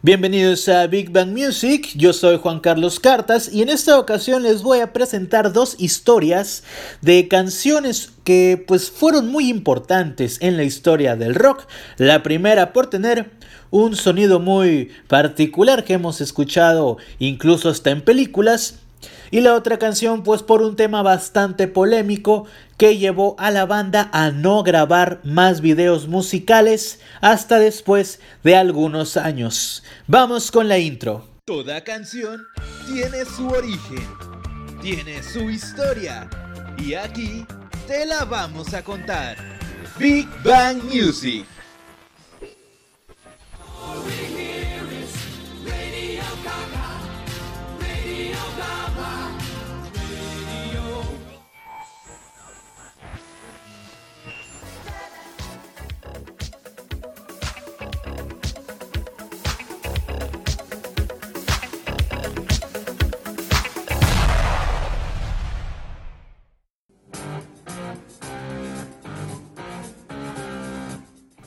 Bienvenidos a Big Bang Music, yo soy Juan Carlos Cartas y en esta ocasión les voy a presentar dos historias de canciones que pues fueron muy importantes en la historia del rock. La primera por tener un sonido muy particular que hemos escuchado incluso hasta en películas y la otra canción pues por un tema bastante polémico que llevó a la banda a no grabar más videos musicales hasta después de algunos años. Vamos con la intro. Toda canción tiene su origen, tiene su historia y aquí te la vamos a contar. Big Bang Music.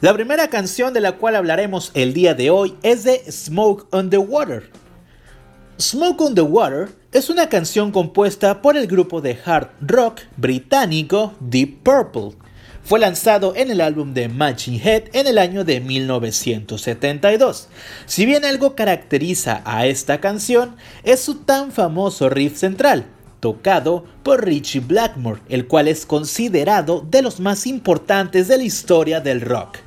La primera canción de la cual hablaremos el día de hoy es de Smoke on the Water. Smoke on the Water es una canción compuesta por el grupo de hard rock británico Deep Purple. Fue lanzado en el álbum de Matching Head en el año de 1972. Si bien algo caracteriza a esta canción es su tan famoso riff central, tocado por Richie Blackmore, el cual es considerado de los más importantes de la historia del rock.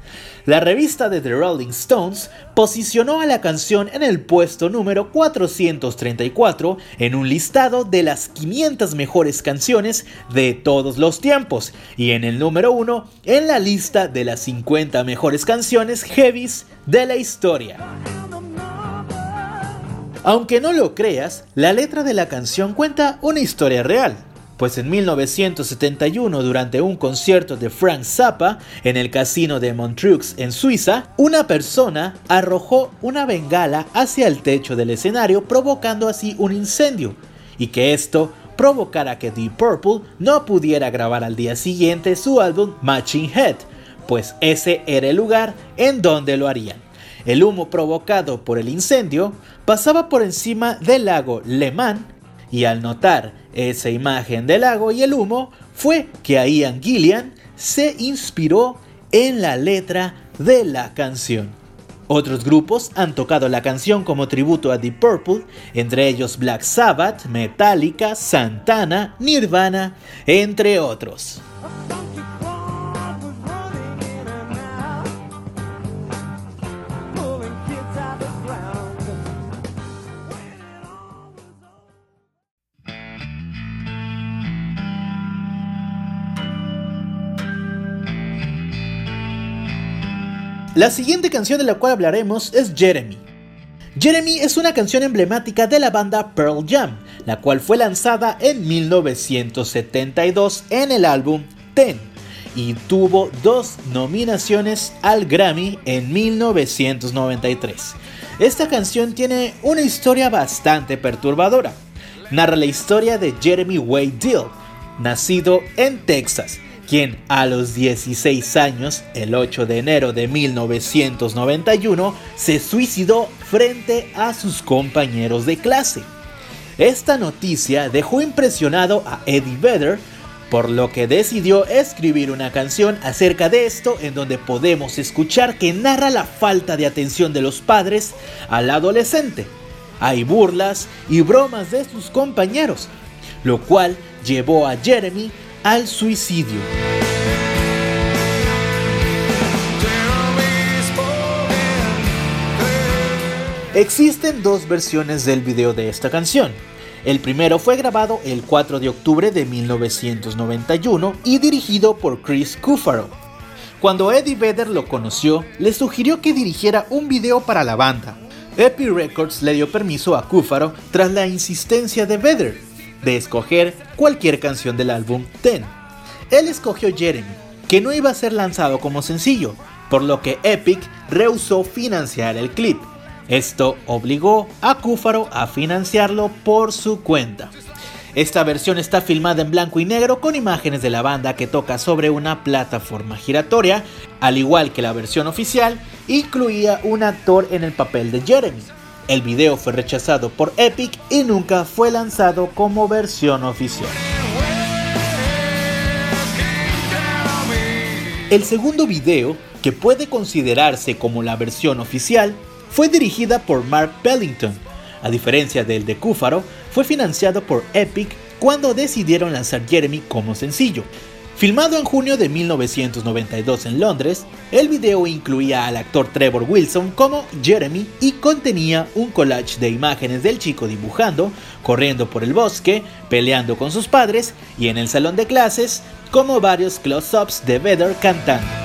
La revista de The Rolling Stones posicionó a la canción en el puesto número 434 en un listado de las 500 mejores canciones de todos los tiempos y en el número 1 en la lista de las 50 mejores canciones heavies de la historia. Aunque no lo creas, la letra de la canción cuenta una historia real. Pues en 1971, durante un concierto de Frank Zappa en el casino de Montreux en Suiza, una persona arrojó una bengala hacia el techo del escenario provocando así un incendio, y que esto provocara que Deep Purple no pudiera grabar al día siguiente su álbum Matching Head, pues ese era el lugar en donde lo harían. El humo provocado por el incendio pasaba por encima del lago Le Mans y al notar esa imagen del lago y el humo fue que Ian Gillian se inspiró en la letra de la canción. Otros grupos han tocado la canción como tributo a Deep Purple, entre ellos Black Sabbath, Metallica, Santana, Nirvana, entre otros. La siguiente canción de la cual hablaremos es Jeremy. Jeremy es una canción emblemática de la banda Pearl Jam, la cual fue lanzada en 1972 en el álbum Ten y tuvo dos nominaciones al Grammy en 1993. Esta canción tiene una historia bastante perturbadora. Narra la historia de Jeremy Wade Dill, nacido en Texas, quien a los 16 años, el 8 de enero de 1991, se suicidó frente a sus compañeros de clase. Esta noticia dejó impresionado a Eddie Vedder, por lo que decidió escribir una canción acerca de esto en donde podemos escuchar que narra la falta de atención de los padres al adolescente. Hay burlas y bromas de sus compañeros, lo cual llevó a Jeremy al suicidio. Existen dos versiones del video de esta canción. El primero fue grabado el 4 de octubre de 1991 y dirigido por Chris Cufaro. Cuando Eddie Vedder lo conoció, le sugirió que dirigiera un video para la banda. Epic Records le dio permiso a Cufaro tras la insistencia de Vedder, de escoger cualquier canción del álbum Ten. Él escogió Jeremy, que no iba a ser lanzado como sencillo, por lo que Epic rehusó financiar el clip. Esto obligó a Cúfaro a financiarlo por su cuenta. Esta versión está filmada en blanco y negro con imágenes de la banda que toca sobre una plataforma giratoria, al igual que la versión oficial, incluía un actor en el papel de Jeremy. El video fue rechazado por Epic y nunca fue lanzado como versión oficial. El segundo video, que puede considerarse como la versión oficial, fue dirigida por Mark Pellington. A diferencia del de Cúfaro, fue financiado por Epic cuando decidieron lanzar Jeremy como sencillo. Filmado en junio de 1992 en Londres, el video incluía al actor Trevor Wilson como Jeremy y contenía un collage de imágenes del chico dibujando, corriendo por el bosque, peleando con sus padres y en el salón de clases, como varios close-ups de Vedder cantando.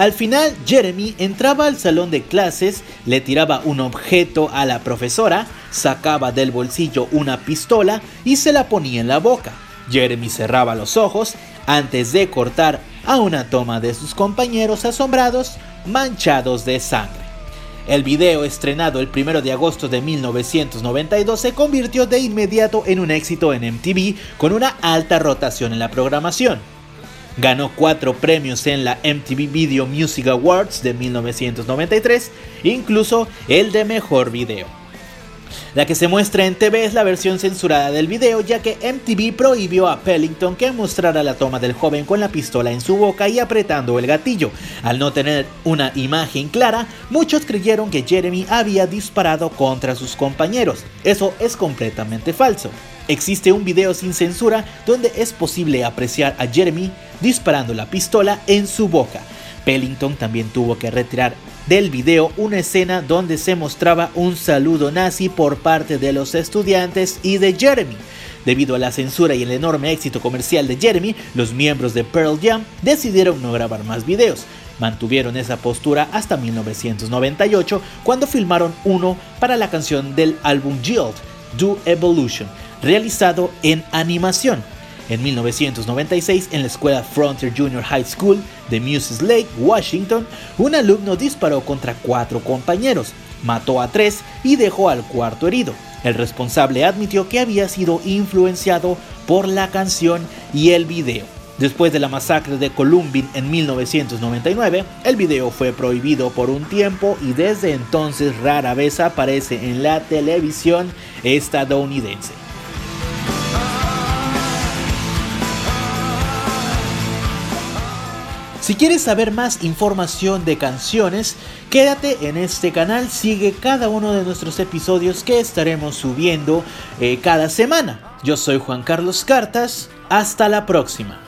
Al final, Jeremy entraba al salón de clases, le tiraba un objeto a la profesora, sacaba del bolsillo una pistola y se la ponía en la boca. Jeremy cerraba los ojos antes de cortar a una toma de sus compañeros asombrados, manchados de sangre. El video, estrenado el 1 de agosto de 1992, se convirtió de inmediato en un éxito en MTV con una alta rotación en la programación. Ganó cuatro premios en la MTV Video Music Awards de 1993, incluso el de mejor video. La que se muestra en TV es la versión censurada del video, ya que MTV prohibió a Pellington que mostrara la toma del joven con la pistola en su boca y apretando el gatillo. Al no tener una imagen clara, muchos creyeron que Jeremy había disparado contra sus compañeros. Eso es completamente falso. Existe un video sin censura donde es posible apreciar a Jeremy disparando la pistola en su boca. Pellington también tuvo que retirar del video una escena donde se mostraba un saludo nazi por parte de los estudiantes y de Jeremy. Debido a la censura y el enorme éxito comercial de Jeremy, los miembros de Pearl Jam decidieron no grabar más videos. Mantuvieron esa postura hasta 1998 cuando filmaron uno para la canción del álbum Guild, Do Evolution, realizado en animación. En 1996, en la escuela Frontier Junior High School de Muses Lake, Washington, un alumno disparó contra cuatro compañeros, mató a tres y dejó al cuarto herido. El responsable admitió que había sido influenciado por la canción y el video. Después de la masacre de Columbine en 1999, el video fue prohibido por un tiempo y desde entonces rara vez aparece en la televisión estadounidense. Si quieres saber más información de canciones, quédate en este canal, sigue cada uno de nuestros episodios que estaremos subiendo eh, cada semana. Yo soy Juan Carlos Cartas, hasta la próxima.